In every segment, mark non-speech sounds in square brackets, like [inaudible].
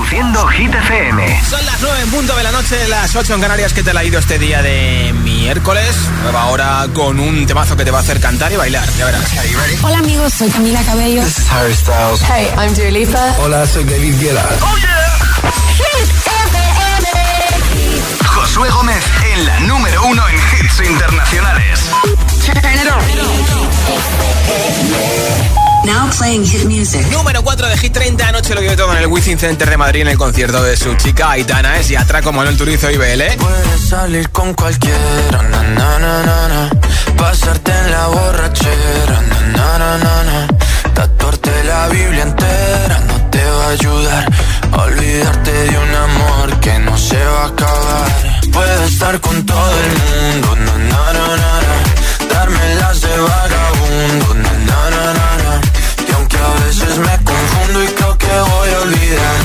Reproduciendo Hit FM. Son las 9 en punto de la noche, las 8 en Canarias que te la ha ido este día de miércoles. Nueva hora con un temazo que te va a hacer cantar y bailar, ya verás. Hola amigos, soy Camila Cabello. This is Harry Styles. Hey, I'm Dua Lipa. Hola, soy David Guetta. ¡Oh, yeah! Hit FM. Josué Gómez en la número uno en hits internacionales. Now playing hit music. Número 4 de Hit 30. Anoche lo vio todo en el Wizzing Center de Madrid en el concierto de su chica Aitana. Es y atraco como en el Turizo y BL. Puedes salir con cualquiera, na, na, na, na, na. Pasarte en la borrachera, na, na, na, na, na. Tatuarte la Biblia entera no te va a ayudar. Olvidarte de un amor que no se va a acabar. Puedes estar con todo el mundo, na, na, na, na, na. Darme las de vagabundo, voy a olvidar,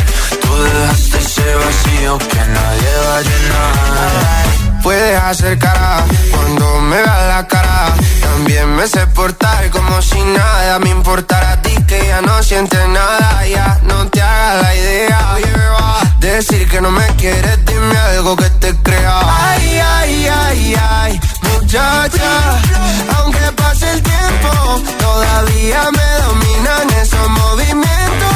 tú dejaste ese vacío que nadie va a llenar. Puedes hacer cara cuando me veas la cara. También me sé portar como si nada me importara a ti que ya no sientes nada. Ya no te hagas la idea. Oye, beba, decir que no me quieres, dime algo que te crea. Ay, ay, ay, ay, muchacha. Aunque pase el tiempo, todavía me dominan esos movimientos.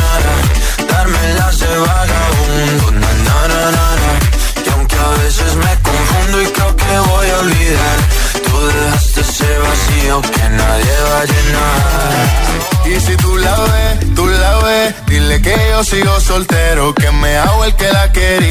Soltero, que me hago el que la quería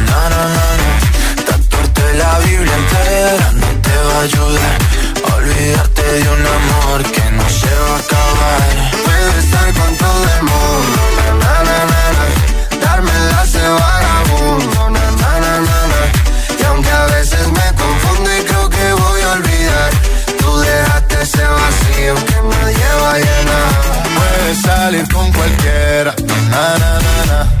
na, na, na, na. Tatuarte la Biblia entera no te va a ayudar. Olvidarte de un amor que no se va a acabar. Puedes estar con todo el mundo, na, na, na, na. Darme las de vagabundo, na, na, na, na. Y aunque a veces me confundo y creo que voy a olvidar, tú dejaste ese vacío que nadie va a llenar. Puedes salir con cualquiera, na, na, na, na.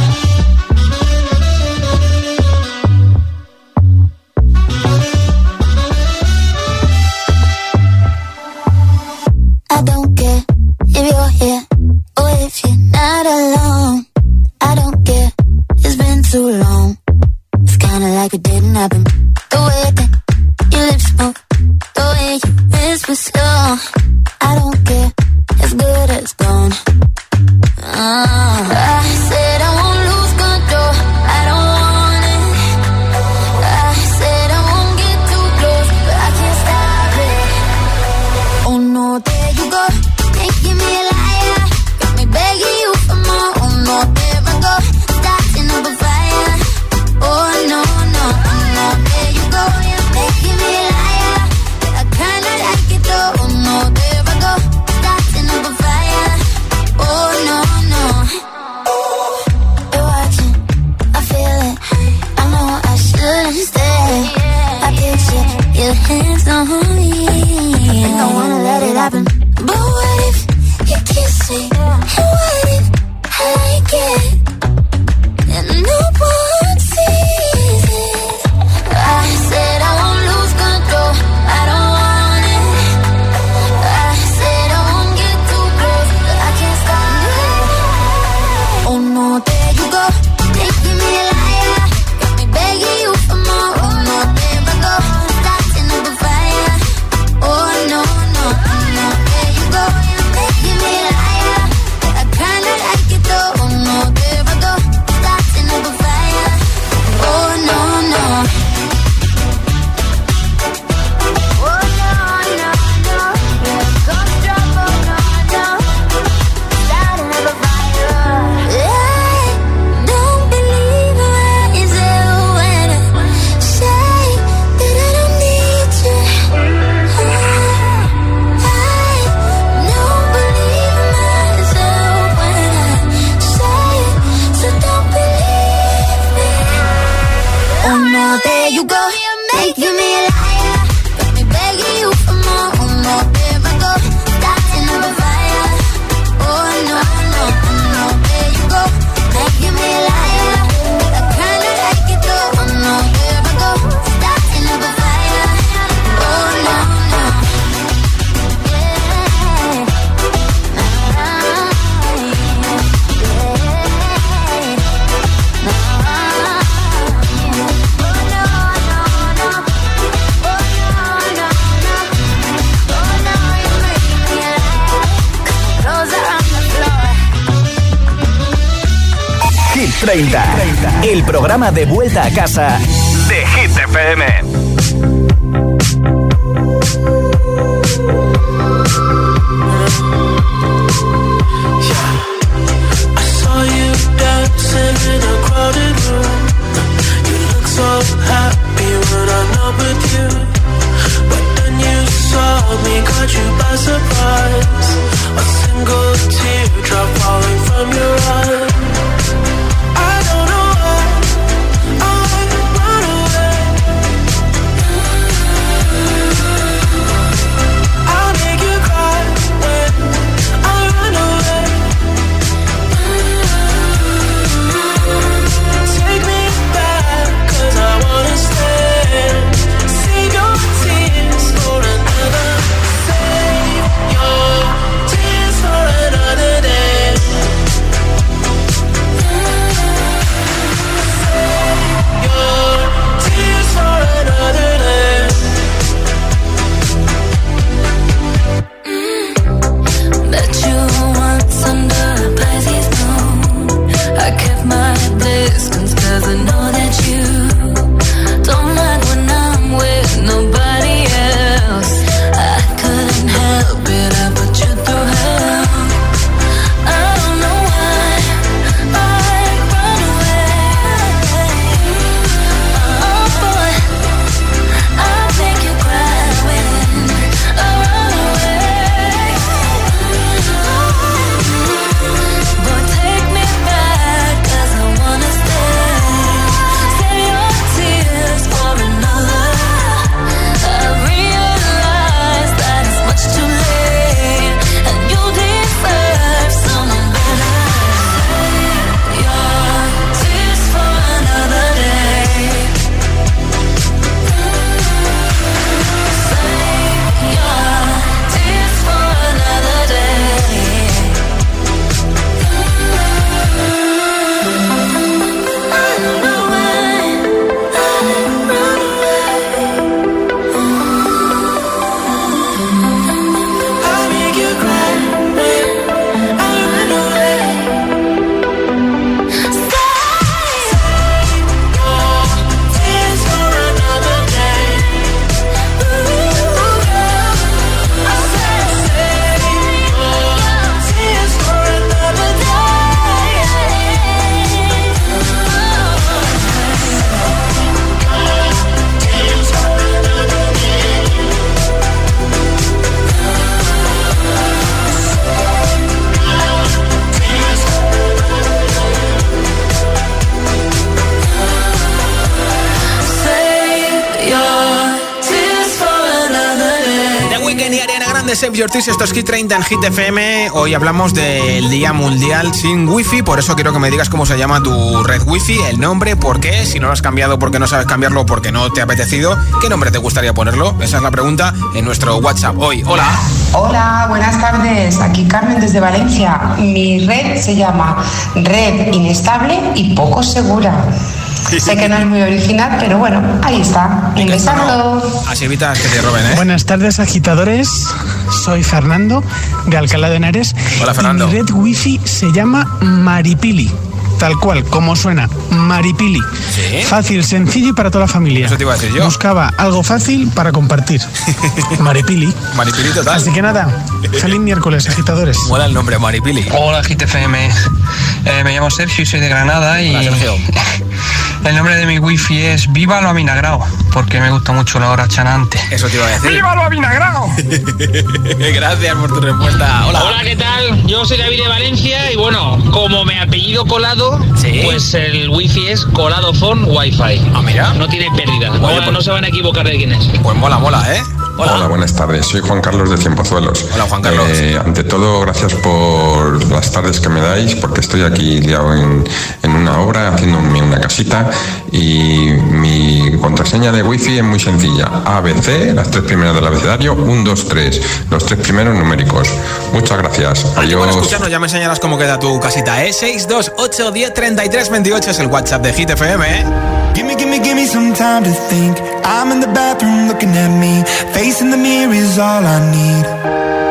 El programa de vuelta a casa Your Tears, esto es Hit 30 en Hit FM. Hoy hablamos del Día Mundial sin Wi-Fi, por eso quiero que me digas cómo se llama tu red Wi-Fi, el nombre, por qué, si no lo has cambiado, porque no sabes cambiarlo, porque no te ha apetecido, ¿qué nombre te gustaría ponerlo? Esa es la pregunta en nuestro WhatsApp hoy. Hola. Hola, buenas tardes. Aquí Carmen desde Valencia. Mi red se llama Red Inestable y Poco Segura. Sé que no es muy original, pero bueno, ahí está. Un besazo. Así evitas que te roben, ¿eh? Buenas tardes, agitadores. Soy Fernando de Alcalá de Henares. Hola, Fernando. Y mi red wifi se llama Maripili. Tal cual, como suena, Maripili. ¿Sí? Fácil, sencillo y para toda la familia. Eso te iba a decir yo. Buscaba algo fácil para compartir. [laughs] Maripili. Maripili total. Así que nada, feliz miércoles, agitadores. Mola el nombre, Maripili. Hola GTFM, eh, me llamo Sergio y soy de Granada y Hola, Sergio. [laughs] El nombre de mi wifi es Viva lo Avinagrao, porque me gusta mucho la hora chanante. Eso te iba a decir. ¡Viva lo Avinagrao! [laughs] Gracias por tu respuesta. Hola. Hola, ¿qué tal? Yo soy David de Valencia y bueno, como me apellido colado, pues el wifi es colado phone wifi. Ah, mira. No tiene pérdida. Oye, no, pues- no se van a equivocar de quién es. Pues mola, mola, ¿eh? Hola. buenas tardes. Soy Juan Carlos de Cienpozuelos. Hola, Juan Carlos. Eh, ante todo, gracias por las tardes que me dais, porque estoy aquí liado en, en una obra, haciéndome una casita y mi contraseña de wifi es muy sencilla. ABC, las tres primeras del abecedario, 1, 2, 3, los tres primeros numéricos. Muchas gracias. Bueno, Adiós. escucharnos, ya me enseñarás cómo queda tu casita, ¿eh? 628 10 33 28 es el WhatsApp de Hit FM, ¿eh? Gimme, gimme, gimme some time to think. I'm in the bathroom looking at me. Facing the mirror is all I need.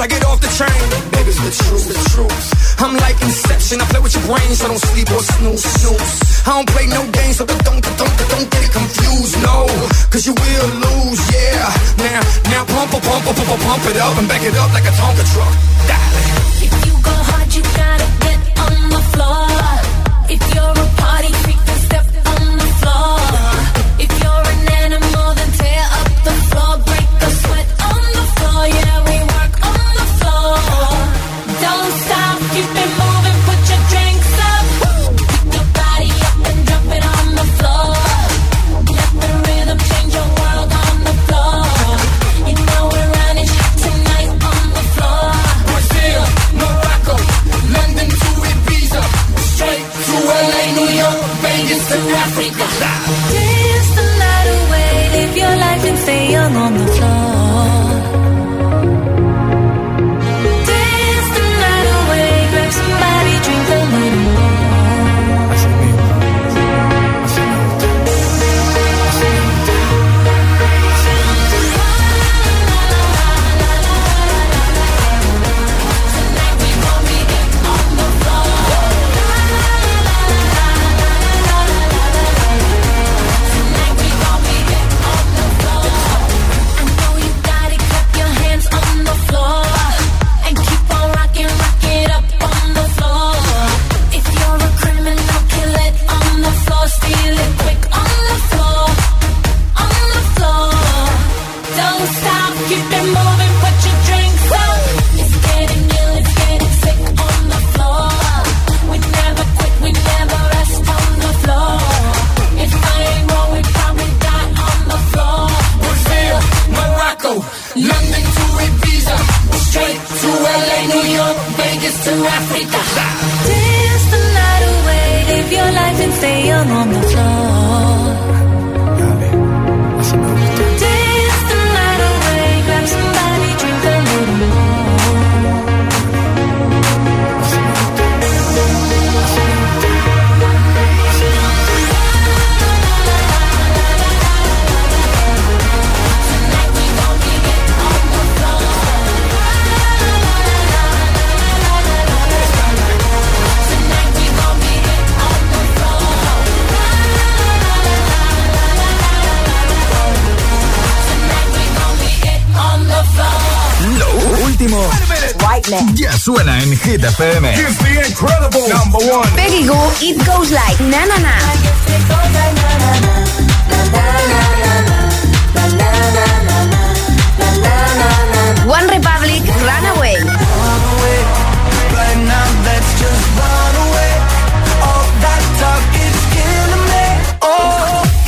I get off the train. Baby, the truth, the truth. I'm like Inception, I play with your brain, so don't sleep or snooze, snooze. I don't play no games, so don't, don't, don't, don't get it confused, no. Cause you will lose, yeah. Now, now pump, pump, pump, pump, pump, pump it up and back it up like a Tonka truck. Darling. If you go hard, you gotta get on the floor. If you're a party suena en Hit FM. Peggy Goo, It Goes Like Na Na Na. One Republic, Runaway.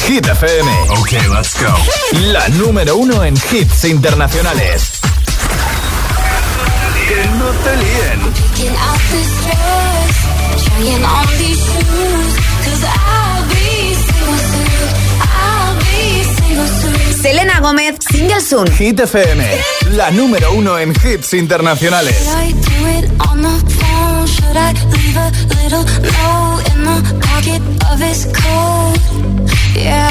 Hit FM. Ok, let's go. La número uno en hits internacionales. Líen. Picking out this dress, trying on these shoes, cause I'll be single soon. I'll be single soon. Selena Gómez, Single Soon. Hit FM. La número uno en hits internacionales. Should I do it on the phone? Should I leave a little note in the pocket of his coat? Yeah,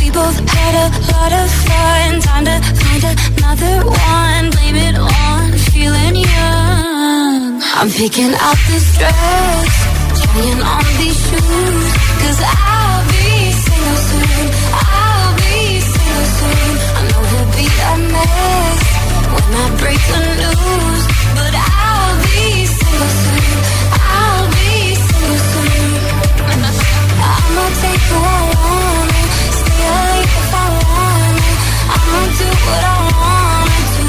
We both had a lot of fun. Time to find another one. Blame it on feeling young. I'm picking out this dress, trying on these shoes. Cause I'll be single soon. I'll be single soon. I know he'll be a mess when I break the news. What I wanna do.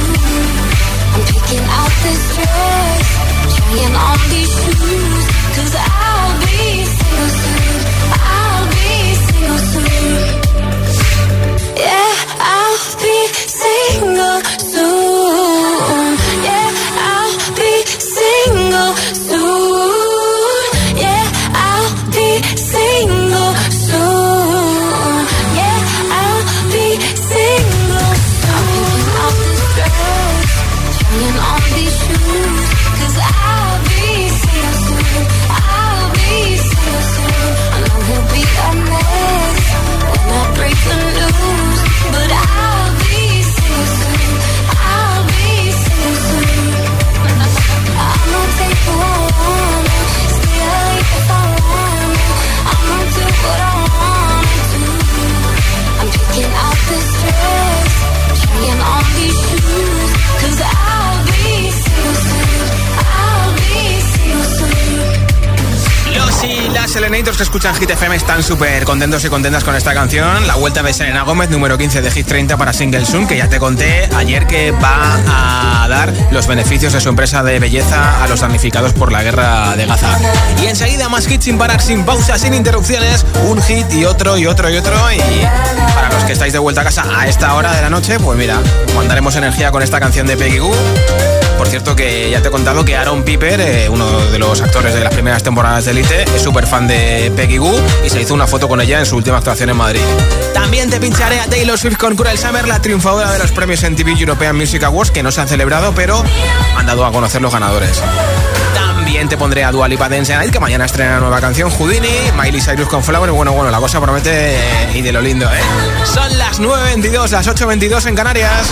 I'm picking out this dress, trying on these shoes, cause I'll Selenators que escuchan Hit FM están súper contentos y contentas con esta canción. La vuelta de Selena Gómez, número 15 de Hit 30 para Single Soon, que ya te conté ayer que va a dar los beneficios de su empresa de belleza a los damnificados por la guerra de Gaza. Y enseguida más hits sin parar, sin pausa, sin interrupciones, un hit y otro y otro y otro. Y para los que estáis de vuelta a casa a esta hora de la noche, pues mira, mandaremos energía con esta canción de Peggy Goo. Por cierto que ya te he contado que Aaron Piper, eh, uno de los actores de las primeras temporadas de Elite, es súper fan de Peggy Goo y se hizo una foto con ella en su última actuación en Madrid. También te pincharé a Taylor Swift con Cruel Summer, la triunfadora de los premios en TV European Music Awards, que no se han celebrado, pero han dado a conocer los ganadores. También te pondré a Dua Lipa Dance Night, que mañana estrena nueva canción, Houdini, Miley Cyrus con Flower, bueno, bueno, la cosa promete eh, y de lo lindo, ¿eh? Son las 9.22, las 8.22 en Canarias.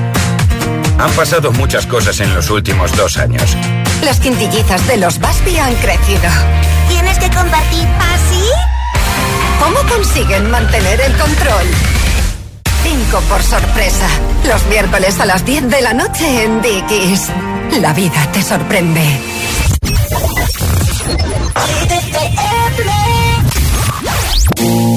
Han pasado muchas cosas en los últimos dos años. Las quintillizas de los Baspi han crecido. ¿Tienes que compartir así? ¿Cómo consiguen mantener el control? Cinco por sorpresa. Los miércoles a las 10 de la noche en Dickies. La vida te sorprende.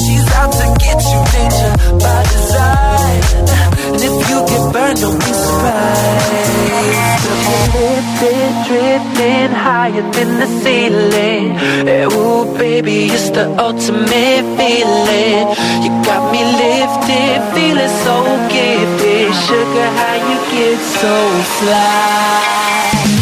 She's out to get you, danger by design. And if you get burned, don't be surprised. Drifting, drifting higher than the ceiling. Eh, Ooh, baby, it's the ultimate feeling. You got me lifted, feeling so gifted. Sugar, how you get so fly?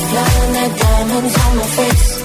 Flying like diamonds on my face,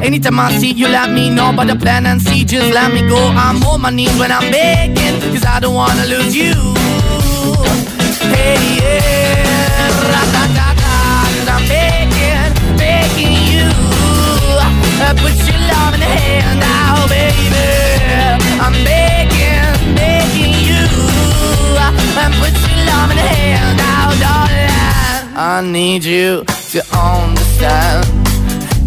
anytime I see, you let me know. But the plan and see, just let me go. I'm on my knees when I'm begging, cause I don't wanna lose you. Hey, yeah, ra-da-da-da, cause I'm begging, begging you. Uh, Put your love in the hand now, baby. I'm begging, begging you. Uh, Put your love in the hand now, darling. I need you to understand.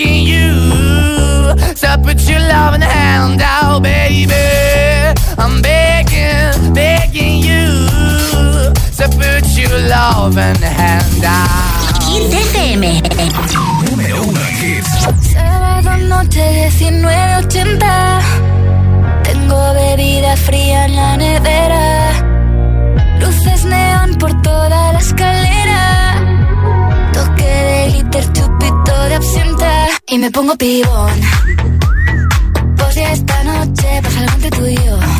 you. To put your loving hand out, baby. I'm begging, begging you. To put your loving hand out. Hit FM. Número uno en hits. Sábado noche 1980 Tengo bebida fría en la nevera Luces neón por toda la escalera Toque de glitter, chupito de absenta Y me pongo pibón. Pues ya esta noche pasa algo entre tú y yo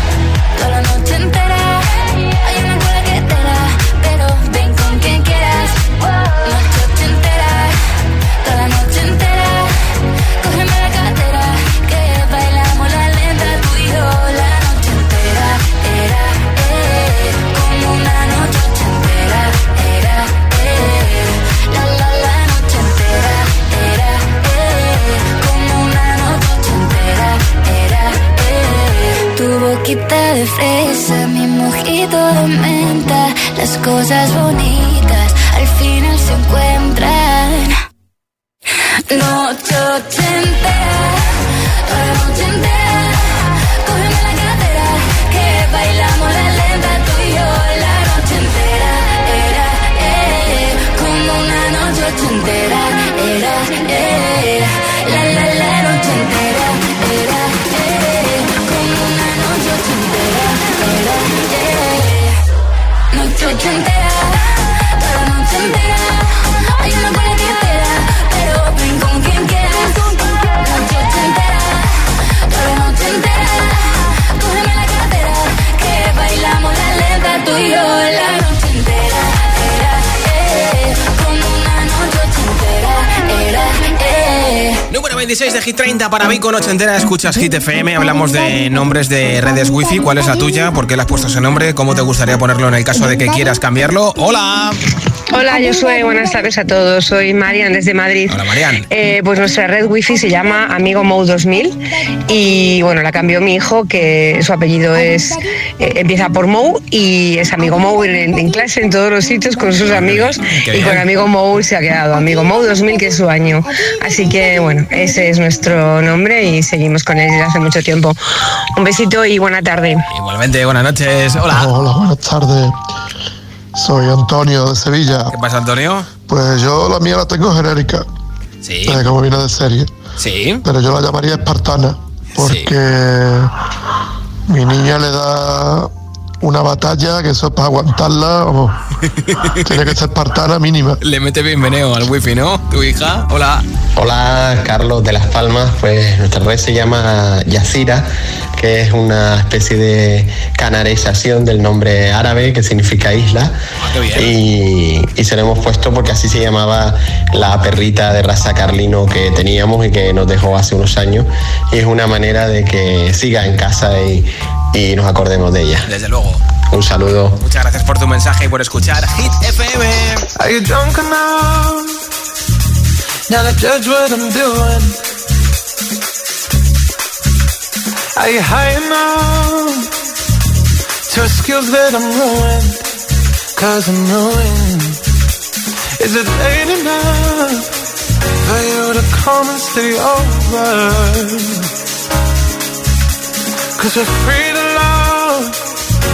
de fresa, mi mojito de menta, las cosas bonitas al final se encuentran. La noche entera, noche ochentera, 26 de Hit 30 para mí con entera escuchas Hit FM. Hablamos de nombres de redes wifi. ¿Cuál es la tuya? ¿Por qué le has puesto ese nombre? ¿Cómo te gustaría ponerlo en el caso de que quieras cambiarlo? ¡Hola! Hola, yo soy, buenas tardes a todos. Soy Marian desde Madrid. Hola, Marian. Eh, pues nuestra red wifi se llama Amigo Mou 2000 y bueno, la cambió mi hijo, que su apellido es eh, empieza por Mou y es Amigo Mou en, en clase, en todos los sitios con sus amigos Qué y con. Amigo Mou se ha quedado. Amigo Mou 2000, que es su año. Así que bueno, ese es nuestro nombre y seguimos con él desde hace mucho tiempo. Un besito y buena tarde. Igualmente, buenas noches. Hola. Hola, buenas tardes. Soy Antonio de Sevilla. ¿Qué pasa, Antonio? Pues yo la mía la tengo genérica. Sí. Eh, como viene de serie. Sí. Pero yo la llamaría espartana. Porque mi niña le da una batalla que eso es para aguantarla. vamos. [laughs] Tiene que ser espartana mínima. Le mete bienvenido al wifi, ¿no? Tu hija. Hola. Hola, Carlos de Las Palmas. Pues nuestra red se llama Yacira, que es una especie de canarización del nombre árabe que significa isla. Y, y se lo hemos puesto porque así se llamaba la perrita de raza carlino que teníamos y que nos dejó hace unos años. Y es una manera de que siga en casa y, y nos acordemos de ella. Desde luego. Un saludo. Muchas gracias por tu mensaje y por escuchar Hit FM. Are you drunk enough now to judge what I'm doing? Are you high enough to skills that I'm ruined? Cause I'm ruined. Is it late enough for you to come and stay over? Cause we're free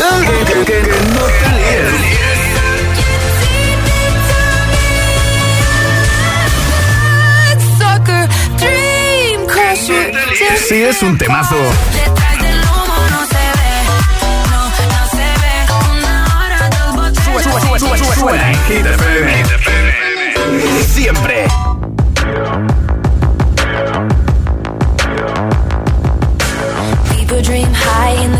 Que, que- que no te líes. Sucker, dream crusher. Si es un temazo. Detrás del humo no se ve, no, no se ve. Una hora, dos botellas. Sube, sube, sube, sube, sube. Suena en Hit FM. Siempre. People dream high in the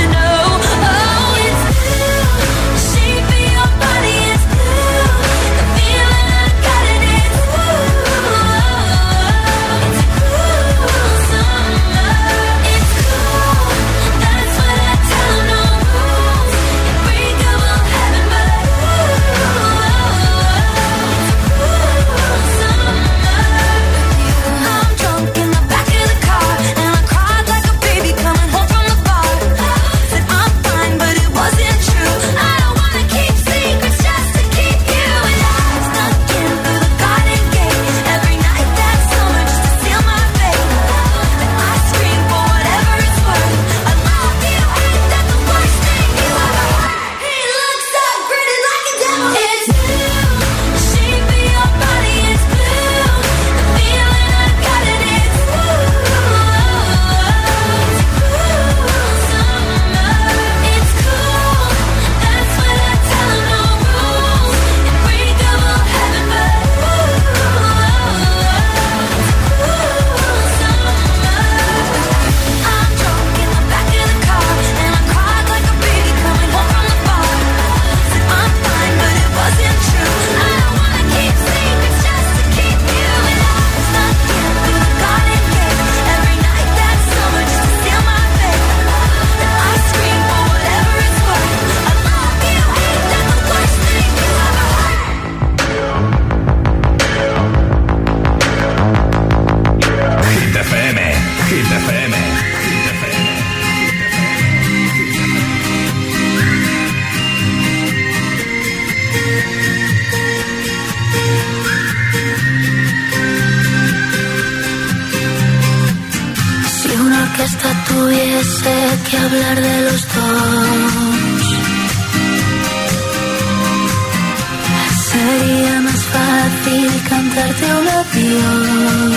sería más fácil cantarte un adiós.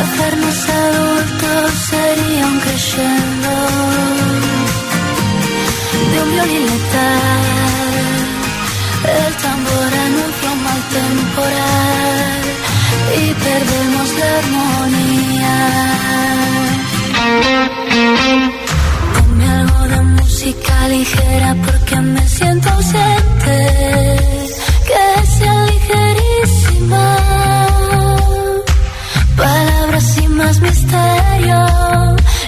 Hacernos adultos sería un crescendo de un violín letal. El tambor anuncia un mal temporal y perdemos la armonía música ligera porque me siento ausente. Que sea ligerísima. Palabras sin más misterio.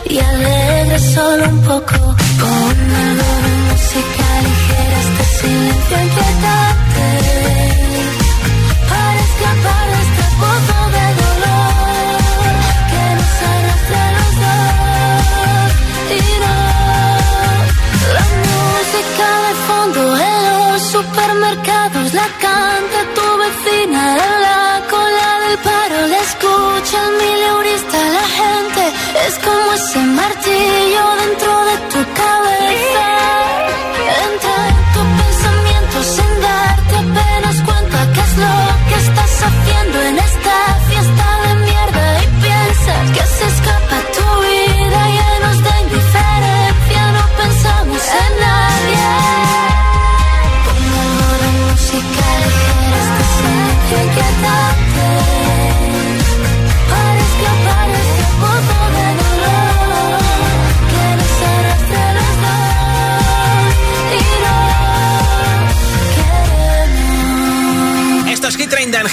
Y alegre solo un poco. Con algo de música ligera este silencio inquietante. yo dentro de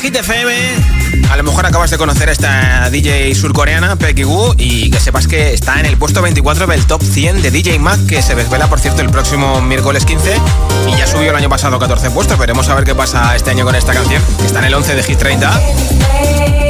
Hit FM. A lo mejor acabas de conocer a esta DJ surcoreana, Peggy Wu, y que sepas que está en el puesto 24 del top 100 de DJ Mag, que se desvela, por cierto, el próximo miércoles 15. Y ya subió el año pasado 14 puestos. Veremos a ver qué pasa este año con esta canción, que está en el 11 de Hit 30.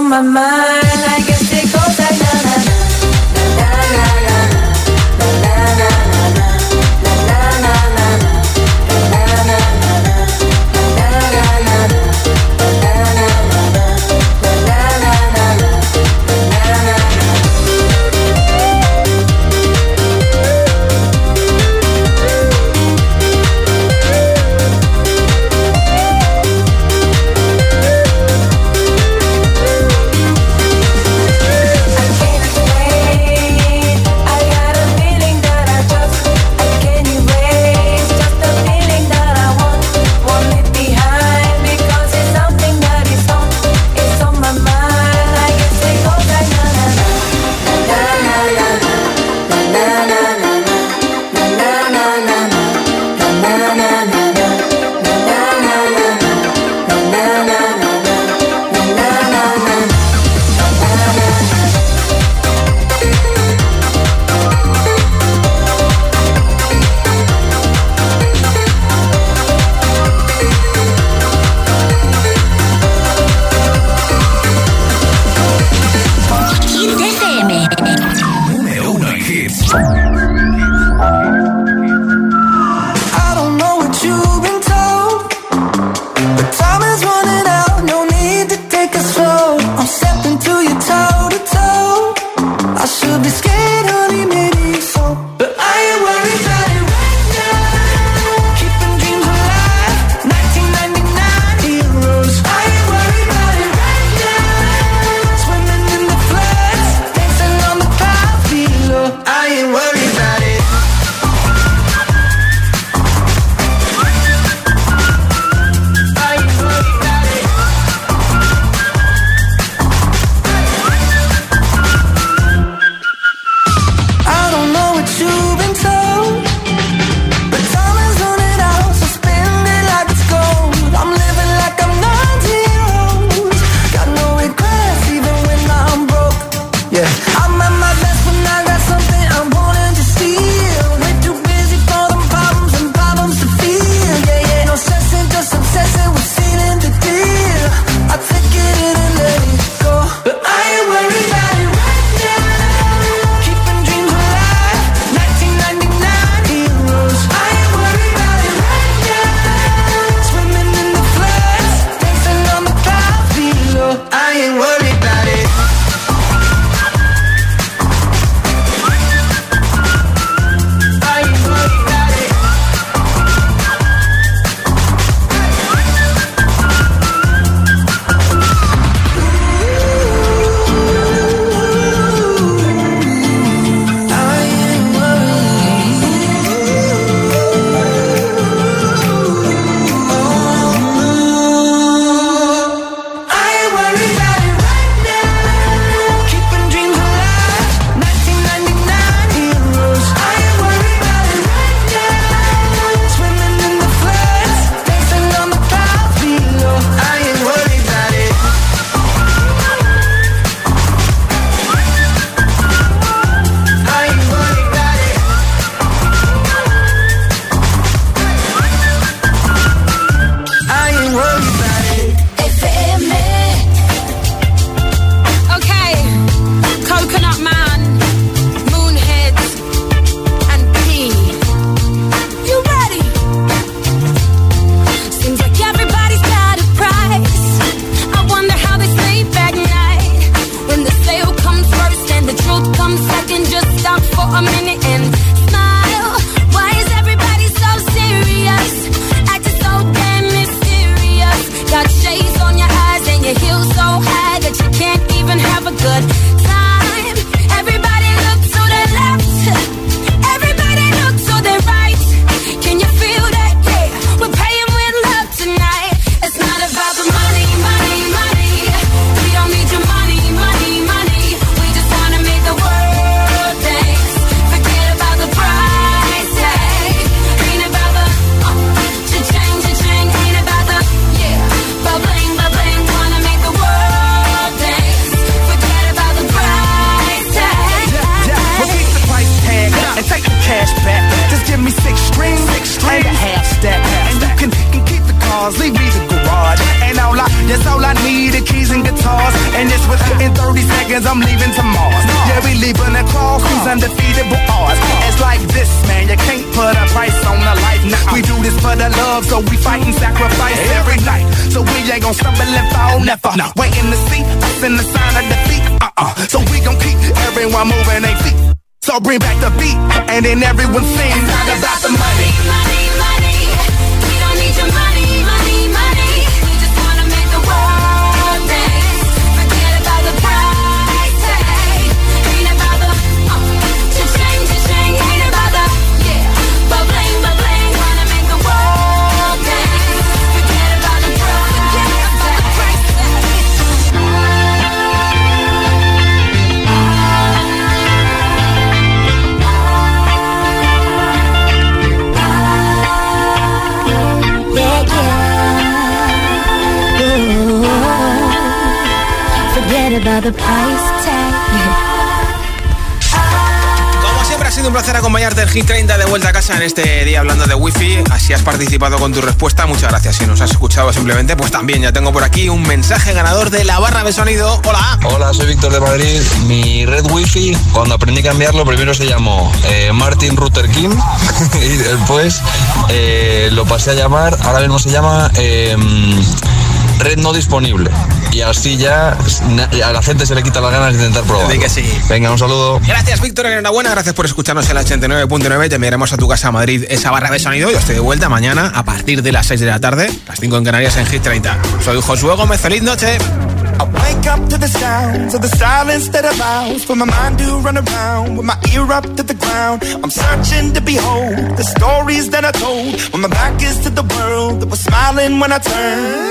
on my mind. Forget about the price tag. Como siempre ha sido un placer acompañarte el Hit 30 de vuelta a casa en este día hablando de Wi-Fi. Así has participado con tu respuesta. Muchas gracias. Si nos has escuchado simplemente, pues también ya tengo por aquí un mensaje ganador de la barra de sonido. Hola. Hola, soy Víctor de Madrid. Mi red wifi, cuando aprendí a cambiarlo, primero se llamó eh, Martin Luther King [laughs] y después eh, lo pasé a llamar, ahora mismo se llama eh, red no disponible. Y así ya a la gente se le quita las ganas de intentar probar. que sí. Venga, un saludo. Gracias, Víctor. Enhorabuena. Gracias por escucharnos en la 89.9. Te enviaremos a tu casa a Madrid esa barra de sonido. Yo estoy de vuelta mañana a partir de las 6 de la tarde, las 5 en Canarias en Hit 30. Soy Josué Gómez. Feliz noche. I wake up to the sounds of the silence that allows for my mind to run around with my ear up to the ground. I'm searching to behold the stories that I told when my back is to the world that was smiling when I turned.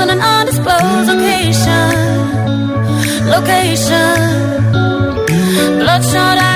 on an undisclosed location. Location. Bloodshot eyes.